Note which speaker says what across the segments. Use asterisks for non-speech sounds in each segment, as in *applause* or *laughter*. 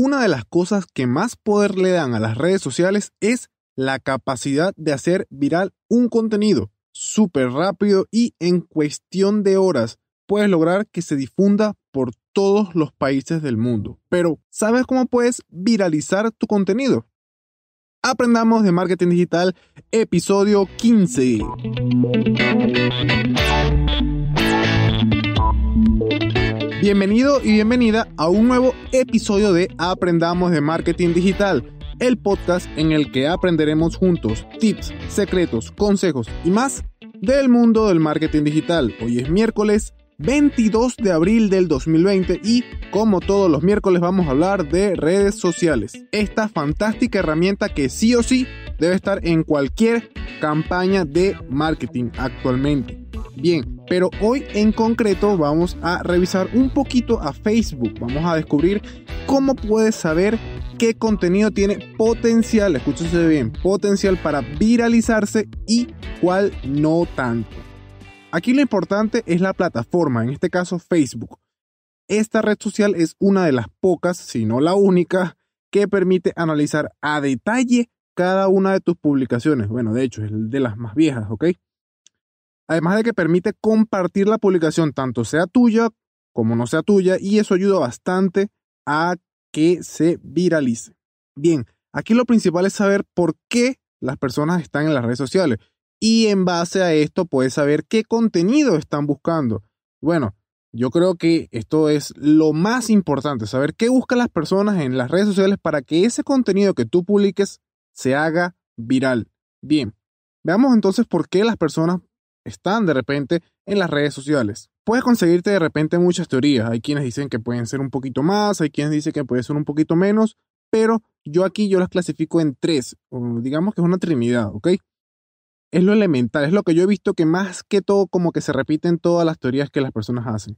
Speaker 1: Una de las cosas que más poder le dan a las redes sociales es la capacidad de hacer viral un contenido súper rápido y en cuestión de horas puedes lograr que se difunda por todos los países del mundo. Pero, ¿sabes cómo puedes viralizar tu contenido? Aprendamos de Marketing Digital, episodio 15. Bienvenido y bienvenida a un nuevo episodio de Aprendamos de Marketing Digital, el podcast en el que aprenderemos juntos tips, secretos, consejos y más del mundo del marketing digital. Hoy es miércoles 22 de abril del 2020 y como todos los miércoles vamos a hablar de redes sociales. Esta fantástica herramienta que sí o sí debe estar en cualquier campaña de marketing actualmente. Bien, pero hoy en concreto vamos a revisar un poquito a Facebook. Vamos a descubrir cómo puedes saber qué contenido tiene potencial, escúchese bien, potencial para viralizarse y cuál no tanto. Aquí lo importante es la plataforma, en este caso Facebook. Esta red social es una de las pocas, si no la única, que permite analizar a detalle cada una de tus publicaciones. Bueno, de hecho, es de las más viejas, ¿ok? Además de que permite compartir la publicación, tanto sea tuya como no sea tuya, y eso ayuda bastante a que se viralice. Bien, aquí lo principal es saber por qué las personas están en las redes sociales y en base a esto puedes saber qué contenido están buscando. Bueno, yo creo que esto es lo más importante, saber qué buscan las personas en las redes sociales para que ese contenido que tú publiques se haga viral. Bien, veamos entonces por qué las personas están de repente en las redes sociales. Puedes conseguirte de repente muchas teorías. Hay quienes dicen que pueden ser un poquito más, hay quienes dicen que puede ser un poquito menos, pero yo aquí yo las clasifico en tres, digamos que es una trinidad, ¿ok? es lo elemental, es lo que yo he visto que más que todo como que se repiten todas las teorías que las personas hacen.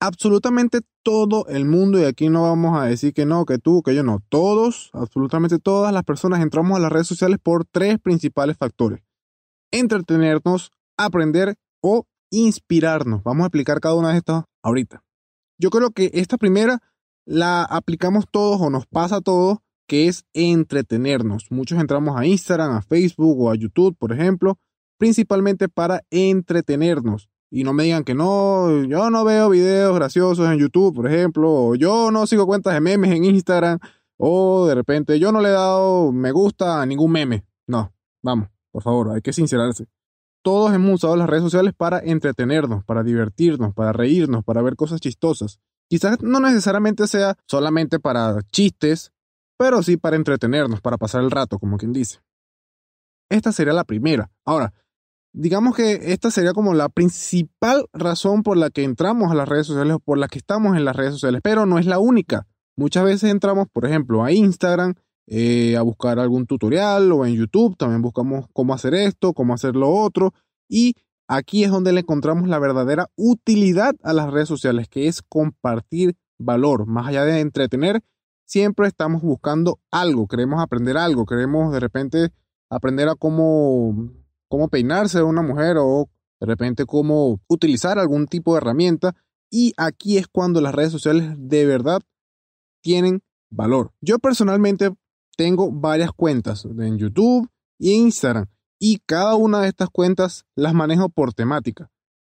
Speaker 1: Absolutamente todo el mundo, y aquí no vamos a decir que no, que tú, que yo no, todos, absolutamente todas las personas entramos a las redes sociales por tres principales factores. Entretenernos, aprender o inspirarnos. Vamos a explicar cada una de estas ahorita. Yo creo que esta primera la aplicamos todos o nos pasa a todos que es entretenernos. Muchos entramos a Instagram, a Facebook o a YouTube, por ejemplo, principalmente para entretenernos. Y no me digan que no, yo no veo videos graciosos en YouTube, por ejemplo, o yo no sigo cuentas de memes en Instagram, o de repente yo no le he dado me gusta a ningún meme. No, vamos, por favor, hay que sincerarse. Todos hemos usado las redes sociales para entretenernos, para divertirnos, para reírnos, para ver cosas chistosas. Quizás no necesariamente sea solamente para chistes pero sí para entretenernos, para pasar el rato, como quien dice. Esta sería la primera. Ahora, digamos que esta sería como la principal razón por la que entramos a las redes sociales o por la que estamos en las redes sociales, pero no es la única. Muchas veces entramos, por ejemplo, a Instagram eh, a buscar algún tutorial o en YouTube también buscamos cómo hacer esto, cómo hacer lo otro y aquí es donde le encontramos la verdadera utilidad a las redes sociales, que es compartir valor, más allá de entretener, siempre estamos buscando algo, queremos aprender algo, queremos de repente aprender a cómo, cómo peinarse una mujer o de repente cómo utilizar algún tipo de herramienta. Y aquí es cuando las redes sociales de verdad tienen valor. Yo personalmente tengo varias cuentas en YouTube y Instagram y cada una de estas cuentas las manejo por temática.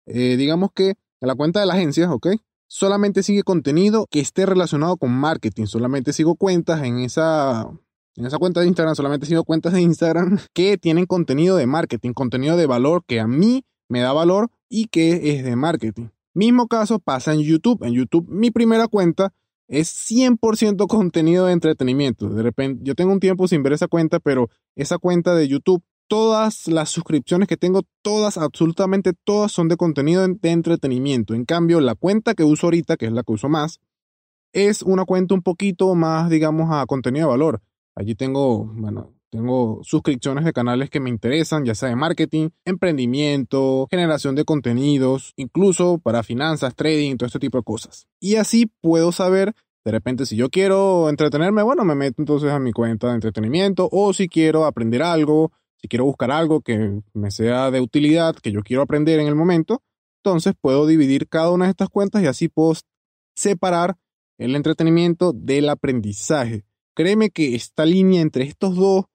Speaker 1: Eh, digamos que la cuenta de la agencia, ¿ok? solamente sigue contenido que esté relacionado con marketing. Solamente sigo cuentas en esa, en esa cuenta de Instagram, solamente sigo cuentas de Instagram *laughs* que tienen contenido de marketing, contenido de valor que a mí me da valor y que es de marketing. Mismo caso pasa en YouTube. En YouTube mi primera cuenta es 100% contenido de entretenimiento. De repente, yo tengo un tiempo sin ver esa cuenta, pero esa cuenta de YouTube todas las suscripciones que tengo, todas, absolutamente todas son de contenido de entretenimiento. En cambio, la cuenta que uso ahorita, que es la que uso más, es una cuenta un poquito más, digamos, a contenido de valor. Allí tengo, bueno, tengo suscripciones de canales que me interesan, ya sea de marketing, emprendimiento, generación de contenidos, incluso para finanzas, trading, todo este tipo de cosas. Y así puedo saber de repente, si yo quiero entretenerme, bueno, me meto entonces a mi cuenta de entretenimiento o si quiero aprender algo, si quiero buscar algo que me sea de utilidad, que yo quiero aprender en el momento, entonces puedo dividir cada una de estas cuentas y así puedo separar el entretenimiento del aprendizaje. Créeme que esta línea entre estos dos,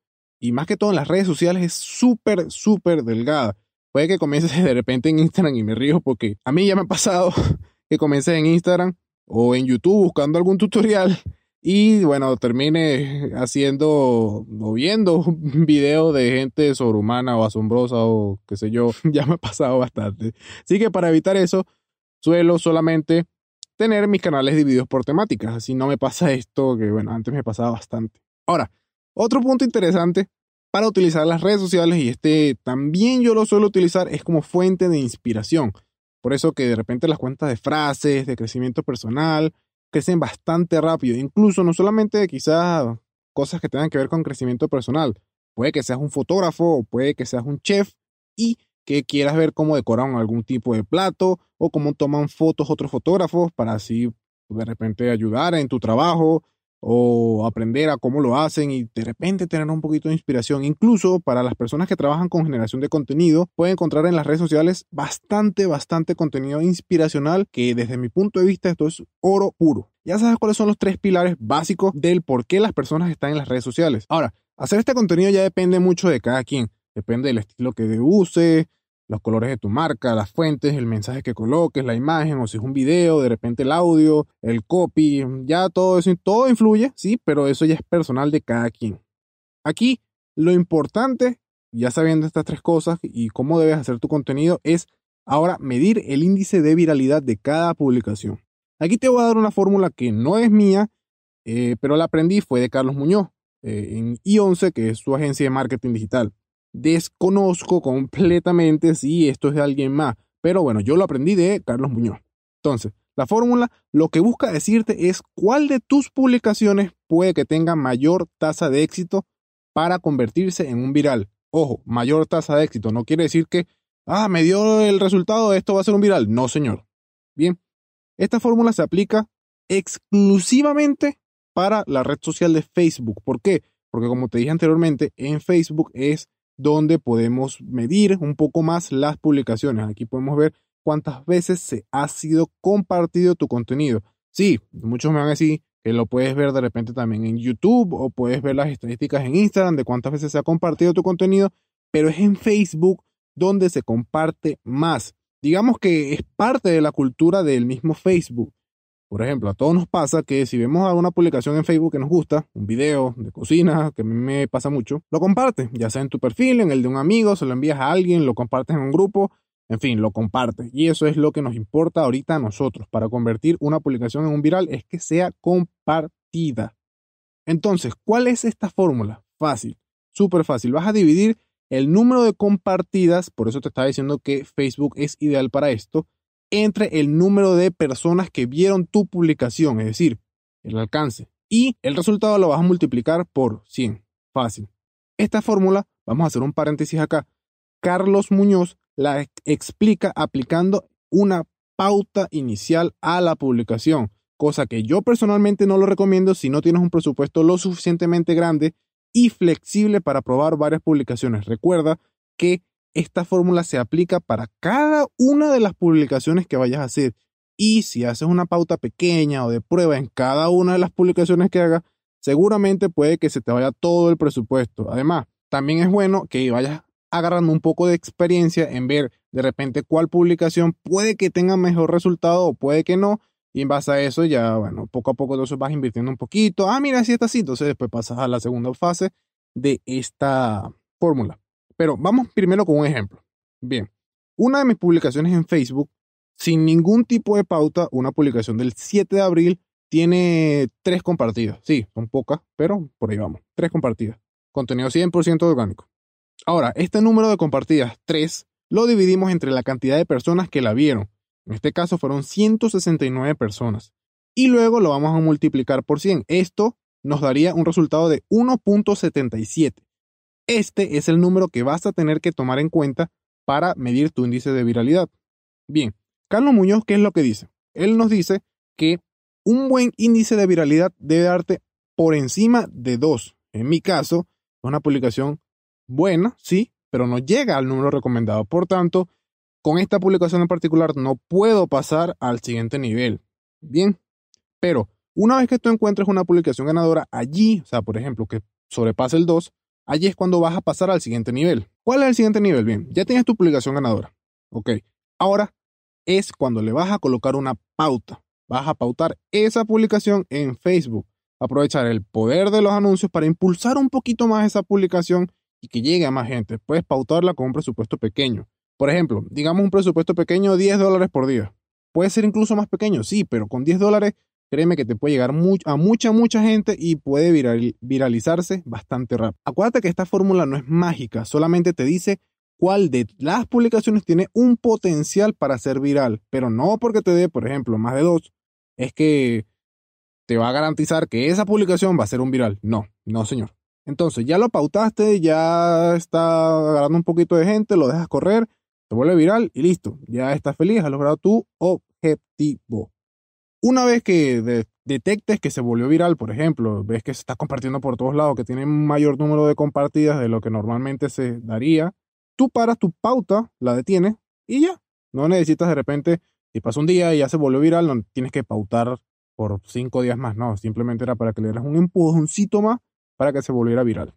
Speaker 1: y más que todo en las redes sociales, es súper, súper delgada. Puede que comiences de repente en Instagram y me río porque a mí ya me ha pasado *laughs* que comiences en Instagram o en YouTube buscando algún tutorial y bueno, termine haciendo o viendo *laughs* un video de gente sobrehumana o asombrosa o qué sé yo, *laughs* ya me ha pasado bastante. Así que para evitar eso, suelo solamente tener mis canales divididos por temáticas, así no me pasa esto que bueno, antes me pasaba bastante. Ahora, otro punto interesante para utilizar las redes sociales y este también yo lo suelo utilizar es como fuente de inspiración. Por eso que de repente las cuentas de frases, de crecimiento personal, crecen bastante rápido. Incluso no solamente quizás cosas que tengan que ver con crecimiento personal. Puede que seas un fotógrafo o puede que seas un chef y que quieras ver cómo decoran algún tipo de plato o cómo toman fotos otros fotógrafos para así de repente ayudar en tu trabajo o aprender a cómo lo hacen y de repente tener un poquito de inspiración. Incluso para las personas que trabajan con generación de contenido, pueden encontrar en las redes sociales bastante, bastante contenido inspiracional que desde mi punto de vista esto es oro puro. Ya sabes cuáles son los tres pilares básicos del por qué las personas están en las redes sociales. Ahora, hacer este contenido ya depende mucho de cada quien. Depende del estilo que use, los colores de tu marca, las fuentes, el mensaje que coloques, la imagen, o si es un video, de repente el audio, el copy, ya todo eso, todo influye, sí, pero eso ya es personal de cada quien. Aquí, lo importante, ya sabiendo estas tres cosas y cómo debes hacer tu contenido, es ahora medir el índice de viralidad de cada publicación. Aquí te voy a dar una fórmula que no es mía, eh, pero la aprendí, fue de Carlos Muñoz, eh, en I11, que es su agencia de marketing digital. Desconozco completamente si esto es de alguien más, pero bueno, yo lo aprendí de Carlos Muñoz. Entonces, la fórmula lo que busca decirte es cuál de tus publicaciones puede que tenga mayor tasa de éxito para convertirse en un viral. Ojo, mayor tasa de éxito no quiere decir que, ah, me dio el resultado, esto va a ser un viral. No, señor. Bien, esta fórmula se aplica exclusivamente para la red social de Facebook. ¿Por qué? Porque como te dije anteriormente, en Facebook es donde podemos medir un poco más las publicaciones. Aquí podemos ver cuántas veces se ha sido compartido tu contenido. Sí, muchos me van a decir que lo puedes ver de repente también en YouTube o puedes ver las estadísticas en Instagram de cuántas veces se ha compartido tu contenido, pero es en Facebook donde se comparte más. Digamos que es parte de la cultura del mismo Facebook. Por ejemplo, a todos nos pasa que si vemos alguna publicación en Facebook que nos gusta, un video de cocina, que a mí me pasa mucho, lo compartes, ya sea en tu perfil, en el de un amigo, se lo envías a alguien, lo compartes en un grupo, en fin, lo compartes. Y eso es lo que nos importa ahorita a nosotros para convertir una publicación en un viral, es que sea compartida. Entonces, ¿cuál es esta fórmula? Fácil, súper fácil. Vas a dividir el número de compartidas, por eso te estaba diciendo que Facebook es ideal para esto, entre el número de personas que vieron tu publicación, es decir, el alcance. Y el resultado lo vas a multiplicar por 100. Fácil. Esta fórmula, vamos a hacer un paréntesis acá. Carlos Muñoz la explica aplicando una pauta inicial a la publicación, cosa que yo personalmente no lo recomiendo si no tienes un presupuesto lo suficientemente grande y flexible para probar varias publicaciones. Recuerda que esta fórmula se aplica para cada una de las publicaciones que vayas a hacer. Y si haces una pauta pequeña o de prueba en cada una de las publicaciones que hagas, seguramente puede que se te vaya todo el presupuesto. Además, también es bueno que vayas agarrando un poco de experiencia en ver de repente cuál publicación puede que tenga mejor resultado o puede que no. Y en base a eso ya, bueno, poco a poco entonces vas invirtiendo un poquito. Ah, mira, si está así. Entonces después pasas a la segunda fase de esta fórmula. Pero vamos primero con un ejemplo. Bien, una de mis publicaciones en Facebook, sin ningún tipo de pauta, una publicación del 7 de abril, tiene tres compartidas. Sí, son pocas, pero por ahí vamos. Tres compartidas. Contenido 100% orgánico. Ahora, este número de compartidas, tres, lo dividimos entre la cantidad de personas que la vieron. En este caso fueron 169 personas. Y luego lo vamos a multiplicar por 100. Esto nos daría un resultado de 1.77. Este es el número que vas a tener que tomar en cuenta para medir tu índice de viralidad. Bien, Carlos Muñoz, ¿qué es lo que dice? Él nos dice que un buen índice de viralidad debe darte por encima de 2. En mi caso, una publicación buena, sí, pero no llega al número recomendado. Por tanto, con esta publicación en particular no puedo pasar al siguiente nivel. Bien, pero Una vez que tú encuentres una publicación ganadora allí, o sea, por ejemplo, que sobrepase el 2, allí es cuando vas a pasar al siguiente nivel. ¿Cuál es el siguiente nivel? Bien, ya tienes tu publicación ganadora. Ok, ahora es cuando le vas a colocar una pauta. Vas a pautar esa publicación en Facebook. Aprovechar el poder de los anuncios para impulsar un poquito más esa publicación y que llegue a más gente. Puedes pautarla con un presupuesto pequeño. Por ejemplo, digamos un presupuesto pequeño, 10 dólares por día. Puede ser incluso más pequeño, sí, pero con 10 dólares, créeme que te puede llegar a mucha, mucha gente y puede viralizarse bastante rápido. Acuérdate que esta fórmula no es mágica, solamente te dice cuál de las publicaciones tiene un potencial para ser viral, pero no porque te dé, por ejemplo, más de dos, es que te va a garantizar que esa publicación va a ser un viral. No, no, señor. Entonces, ya lo pautaste, ya está agarrando un poquito de gente, lo dejas correr, se vuelve viral y listo. Ya estás feliz, has logrado tu objetivo. Una vez que detectes que se volvió viral, por ejemplo, ves que se está compartiendo por todos lados, que tiene un mayor número de compartidas de lo que normalmente se daría, tú paras tu pauta, la detienes y ya. No necesitas de repente, si pasa un día y ya se volvió viral, no tienes que pautar por cinco días más, no, simplemente era para que le dieras un empujoncito más para que se volviera viral.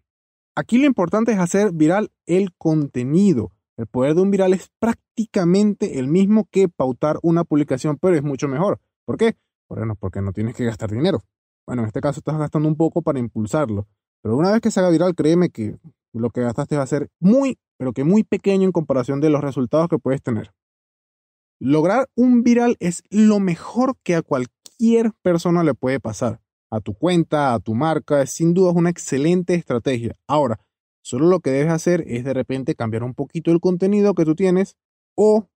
Speaker 1: Aquí lo importante es hacer viral el contenido. El poder de un viral es prácticamente el mismo que pautar una publicación, pero es mucho mejor. ¿Por qué? Bueno, porque no tienes que gastar dinero. Bueno, en este caso estás gastando un poco para impulsarlo. Pero una vez que se haga viral, créeme que lo que gastaste va a ser muy, pero que muy pequeño en comparación de los resultados que puedes tener. Lograr un viral es lo mejor que a cualquier persona le puede pasar. A tu cuenta, a tu marca, es sin duda una excelente estrategia. Ahora, Solo lo que debes hacer es de repente cambiar un poquito el contenido que tú tienes o,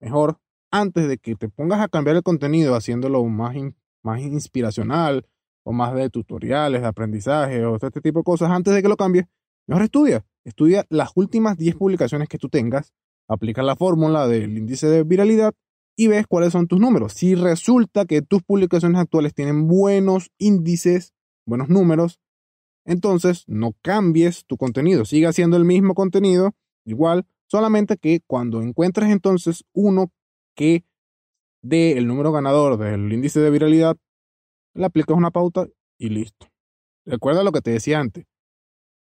Speaker 1: mejor, antes de que te pongas a cambiar el contenido haciéndolo más, más inspiracional o más de tutoriales, de aprendizaje o este tipo de cosas, antes de que lo cambies, mejor estudia. Estudia las últimas 10 publicaciones que tú tengas, aplica la fórmula del índice de viralidad y ves cuáles son tus números. Si resulta que tus publicaciones actuales tienen buenos índices, buenos números, entonces no cambies tu contenido, siga siendo el mismo contenido, igual, solamente que cuando encuentres entonces uno que dé el número ganador del índice de viralidad, le aplicas una pauta y listo. Recuerda lo que te decía antes.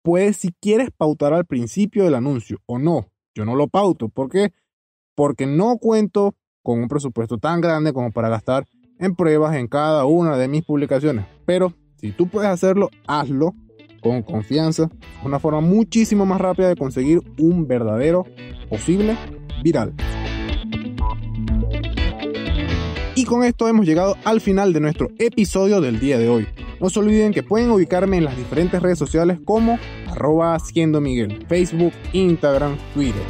Speaker 1: Puedes, si quieres pautar al principio del anuncio o no, yo no lo pauto. ¿Por qué? Porque no cuento con un presupuesto tan grande como para gastar en pruebas en cada una de mis publicaciones. Pero si tú puedes hacerlo, hazlo con confianza, una forma muchísimo más rápida de conseguir un verdadero posible viral. Con esto hemos llegado al final de nuestro episodio del día de hoy. No se olviden que pueden ubicarme en las diferentes redes sociales como arroba siendo Miguel, Facebook, Instagram, Twitter.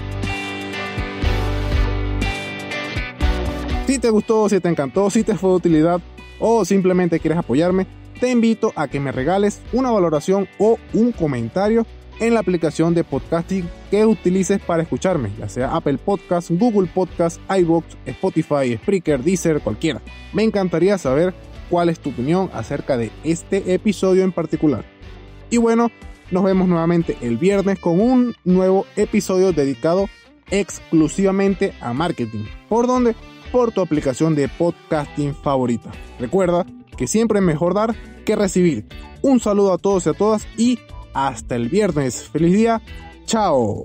Speaker 1: Si te gustó, si te encantó, si te fue de utilidad o simplemente quieres apoyarme, te invito a que me regales una valoración o un comentario en la aplicación de podcasting que utilices para escucharme, ya sea Apple Podcast, Google Podcast, iBox, Spotify, Spreaker, Deezer, cualquiera. Me encantaría saber cuál es tu opinión acerca de este episodio en particular. Y bueno, nos vemos nuevamente el viernes con un nuevo episodio dedicado exclusivamente a marketing. ¿Por dónde? Por tu aplicación de podcasting favorita. Recuerda que siempre es mejor dar que recibir. Un saludo a todos y a todas y hasta el viernes. Feliz día. Chao.